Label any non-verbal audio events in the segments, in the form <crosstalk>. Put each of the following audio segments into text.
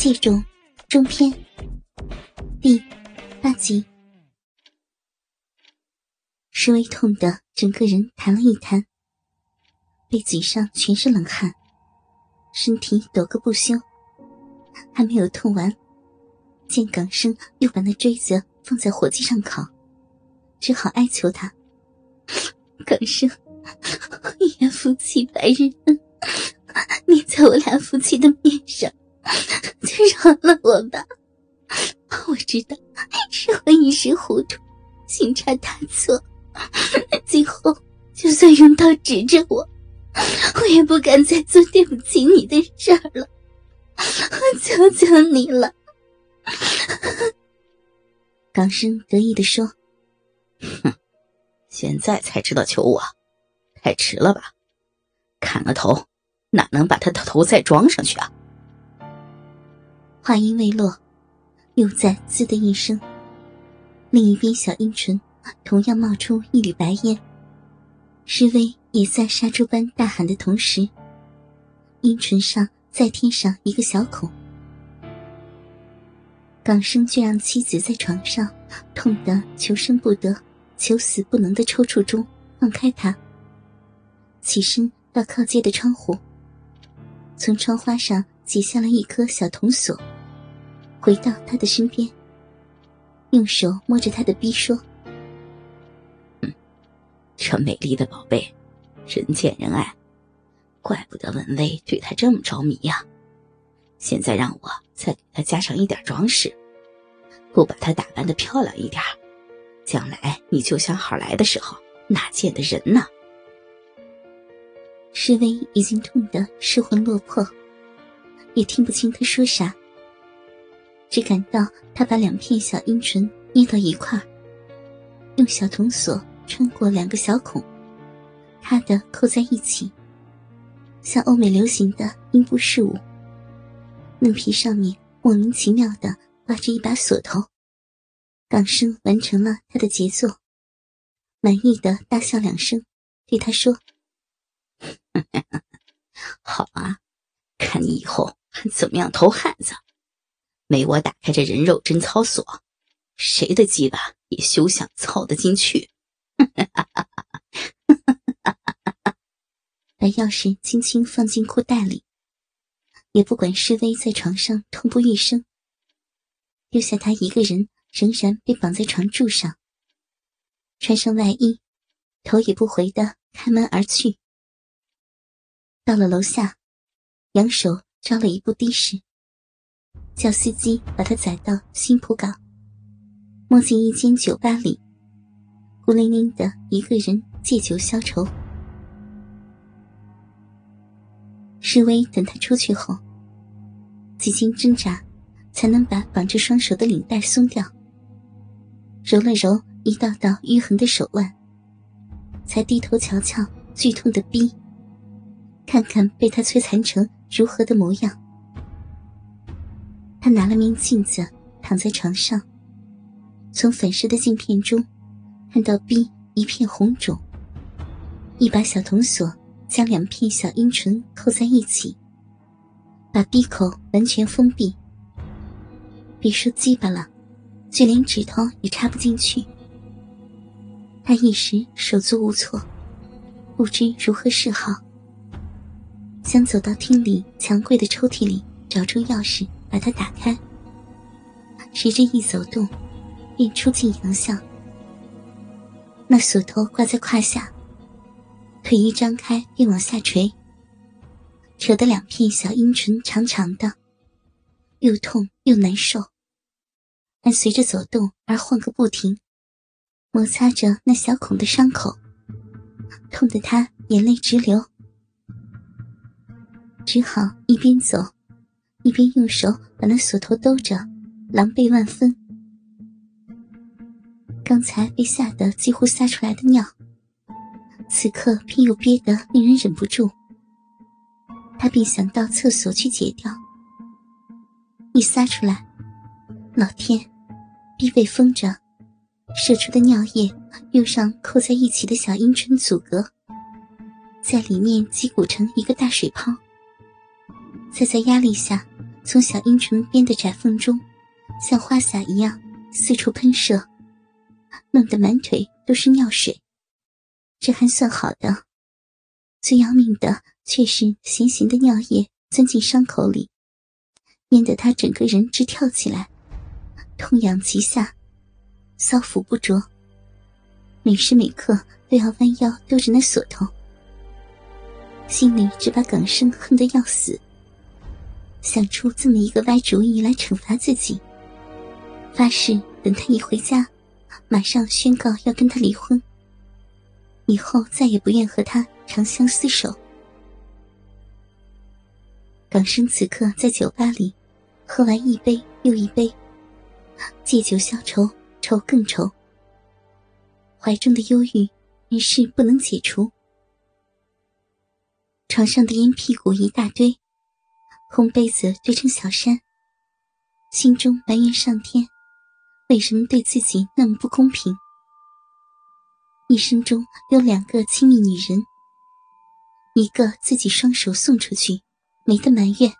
借种中篇第八集，石微痛的整个人弹了一弹，背脊上全是冷汗，身体抖个不休。还没有痛完，见港生又把那锥子放在火机上烤，只好哀求他：“港生，<laughs> 一言夫妻百日恩，<laughs> 你在我俩夫妻的面上。” <laughs> 就饶了我吧！我知道是我一时糊涂，行差踏错，今后就算用刀指着我，我也不敢再做对不起你的事儿了。我求求你了！港生得意的说：“哼，现在才知道求我，太迟了吧？砍了头，哪能把他的头再装上去啊？”话音未落，又在“滋”的一声，另一边小阴唇同样冒出一缕白烟。施威也在杀猪般大喊的同时，阴唇上再添上一个小孔。港生却让妻子在床上痛得求生不得、求死不能的抽搐中放开他，起身到靠街的窗户，从窗花上解下了一颗小铜锁。回到他的身边，用手摸着他的逼说：“嗯，这美丽的宝贝，人见人爱，怪不得文威对他这么着迷呀。现在让我再给他加上一点装饰，不把他打扮的漂亮一点，将来你救小孩来的时候哪见得人呢？”施威已经痛得失魂落魄，也听不清他说啥。只感到他把两片小阴唇捏到一块用小铜锁穿过两个小孔，他的扣在一起，像欧美流行的阴部饰物。嫩皮上面莫名其妙的挂着一把锁头。港生完成了他的杰作，满意的大笑两声，对他说：“ <laughs> 好啊，看你以后怎么样偷汉子。”没我打开这人肉贞操锁，谁的鸡巴也休想操得进去。<laughs> 把钥匙轻轻放进裤袋里，也不管施威在床上痛不欲生，丢下他一个人，仍然被绑在床柱上。穿上外衣，头也不回的开门而去。到了楼下，扬手招了一部的士。叫司机把他载到新浦港，摸进一间酒吧里，孤零零的一个人借酒消愁。施威等他出去后，几经挣扎，才能把绑着双手的领带松掉，揉了揉一道道淤痕的手腕，才低头瞧瞧剧痛的逼，看看被他摧残成如何的模样。他拿了面镜子，躺在床上，从粉饰的镜片中看到 B 一片红肿。一把小铜锁将两片小阴唇扣在一起，把闭口完全封闭。别说鸡巴了，就连指头也插不进去。他一时手足无措，不知如何是好，想走到厅里墙柜的抽屉里找出钥匙。把它打开，谁知一走动，便出尽洋相。那锁头挂在胯下，腿一张开便往下垂，扯得两片小阴唇长长的，又痛又难受。但随着走动而晃个不停，摩擦着那小孔的伤口，痛得他眼泪直流，只好一边走。一边用手把那锁头兜着，狼狈万分。刚才被吓得几乎撒出来的尿，此刻偏又憋得令人忍不住。他便想到厕所去解掉。一撒出来，老天，逼被封着，射出的尿液用上扣在一起的小阴唇阻隔，在里面击鼓成一个大水泡。再在压力下。从小阴唇边的窄缝中，像花洒一样四处喷射，弄得满腿都是尿水。这还算好的，最要命的却是咸咸的尿液钻进伤口里，淹得他整个人直跳起来，痛痒极下，搔抚不着，每时每刻都要弯腰兜着那锁头，心里只把耿生恨得要死，想出这么一个歪主意来惩罚自己，发誓等他一回家，马上宣告要跟他离婚。以后再也不愿和他长相厮守。港生此刻在酒吧里，喝完一杯又一杯，借酒消愁，愁更愁。怀中的忧郁仍是不能解除。床上的烟屁股一大堆，红被子堆成小山，心中埋怨上天，为什么对自己那么不公平。一生中有两个亲密女人，一个自己双手送出去，没得埋怨。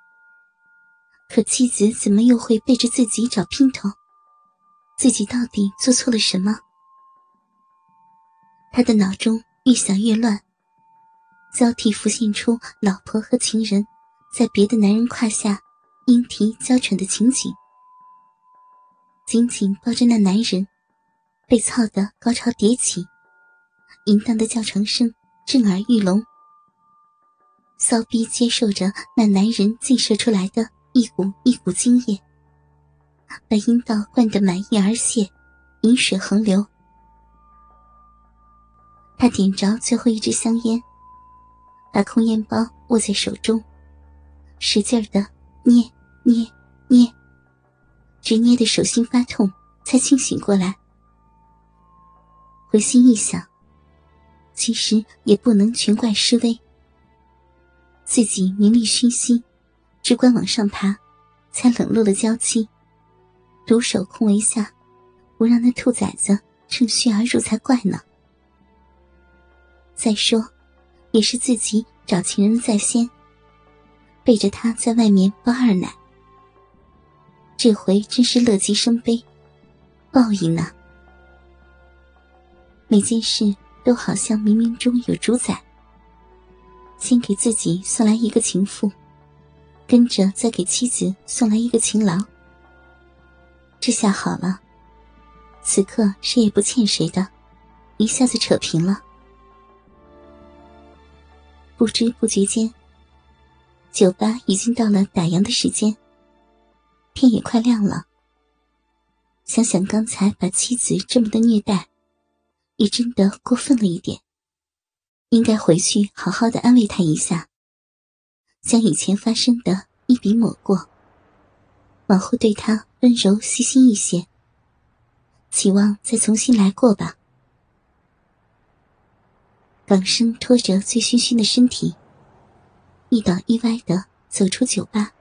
可妻子怎么又会背着自己找姘头？自己到底做错了什么？他的脑中越想越乱，交替浮现出老婆和情人在别的男人胯下莺啼娇喘的情景，紧紧抱着那男人，被操得高潮迭起。淫荡的叫床声震耳欲聋，骚逼接受着那男人尽射出来的一股一股精液，把阴道灌得满溢而泄，饮水横流。他点着最后一支香烟，把空烟包握在手中，使劲的捏捏捏，直捏的手心发痛，才清醒过来。回心一想。其实也不能全怪施威，自己名利熏心，只管往上爬，才冷落了娇妻，独守空围下，不让那兔崽子趁虚而入才怪呢。再说，也是自己找情人在先，背着他在外面包二奶，这回真是乐极生悲，报应呢。每件事。都好像冥冥中有主宰。先给自己送来一个情妇，跟着再给妻子送来一个情郎。这下好了，此刻谁也不欠谁的，一下子扯平了。不知不觉间，酒吧已经到了打烊的时间，天也快亮了。想想刚才把妻子这么的虐待。也真的过分了一点，应该回去好好的安慰他一下，将以前发生的一笔抹过，往后对他温柔细心一些，期望再重新来过吧。港生拖着醉醺醺的身体，一倒一歪的走出酒吧，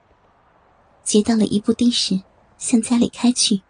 接到了一部的士，向家里开去。